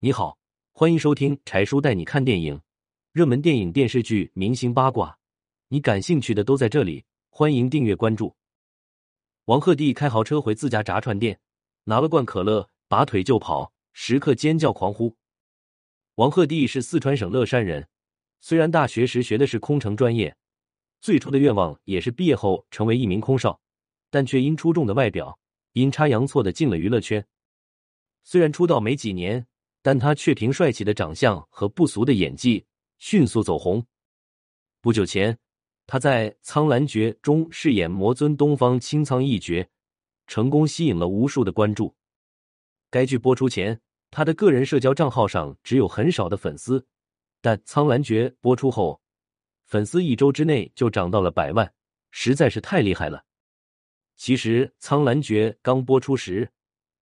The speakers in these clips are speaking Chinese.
你好，欢迎收听柴叔带你看电影，热门电影、电视剧、明星八卦，你感兴趣的都在这里。欢迎订阅关注。王鹤棣开豪车回自家炸串店，拿了罐可乐，拔腿就跑，时刻尖叫狂呼。王鹤棣是四川省乐山人，虽然大学时学的是空乘专业，最初的愿望也是毕业后成为一名空少，但却因出众的外表，阴差阳错的进了娱乐圈。虽然出道没几年，但他却凭帅气的长相和不俗的演技迅速走红。不久前，他在《苍兰诀》中饰演魔尊东方青苍一角，成功吸引了无数的关注。该剧播出前，他的个人社交账号上只有很少的粉丝，但《苍兰诀》播出后，粉丝一周之内就涨到了百万，实在是太厉害了。其实，《苍兰诀》刚播出时，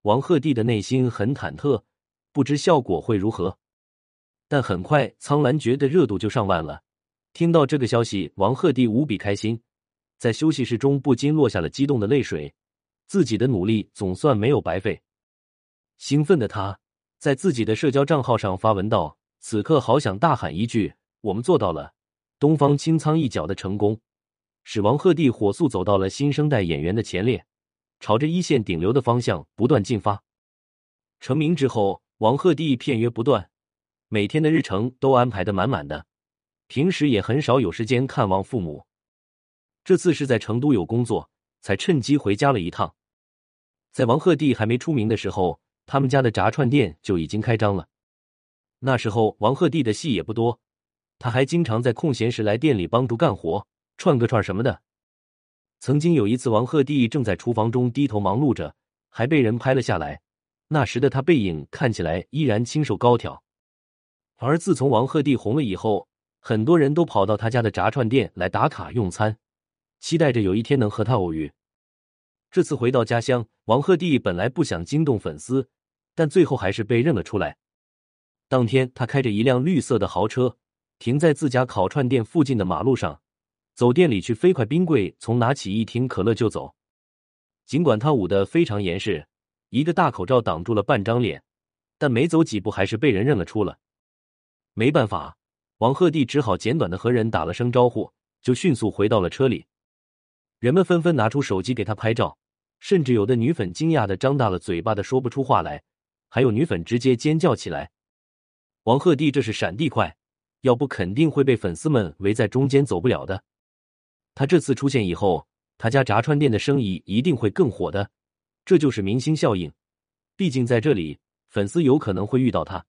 王鹤棣的内心很忐忑，不知效果会如何。但很快，《苍兰诀》的热度就上万了。听到这个消息，王鹤棣无比开心，在休息室中不禁落下了激动的泪水。自己的努力总算没有白费。兴奋的他在自己的社交账号上发文道：“此刻好想大喊一句，我们做到了！东方青苍一角的成功，使王鹤棣火速走到了新生代演员的前列。”朝着一线顶流的方向不断进发。成名之后，王鹤棣片约不断，每天的日程都安排的满满的，平时也很少有时间看望父母。这次是在成都有工作，才趁机回家了一趟。在王鹤棣还没出名的时候，他们家的炸串店就已经开张了。那时候王鹤棣的戏也不多，他还经常在空闲时来店里帮助干活，串个串什么的。曾经有一次，王鹤棣正在厨房中低头忙碌着，还被人拍了下来。那时的他背影看起来依然清瘦高挑。而自从王鹤棣红了以后，很多人都跑到他家的炸串店来打卡用餐，期待着有一天能和他偶遇。这次回到家乡，王鹤棣本来不想惊动粉丝，但最后还是被认了出来。当天，他开着一辆绿色的豪车，停在自家烤串店附近的马路上。走店里去，飞快冰柜从拿起一听可乐就走。尽管他捂得非常严实，一个大口罩挡住了半张脸，但没走几步还是被人认了出了。没办法，王鹤棣只好简短的和人打了声招呼，就迅速回到了车里。人们纷纷拿出手机给他拍照，甚至有的女粉惊讶的张大了嘴巴的说不出话来，还有女粉直接尖叫起来。王鹤棣这是闪地快，要不肯定会被粉丝们围在中间走不了的。他这次出现以后，他家炸串店的生意一定会更火的，这就是明星效应。毕竟在这里，粉丝有可能会遇到他。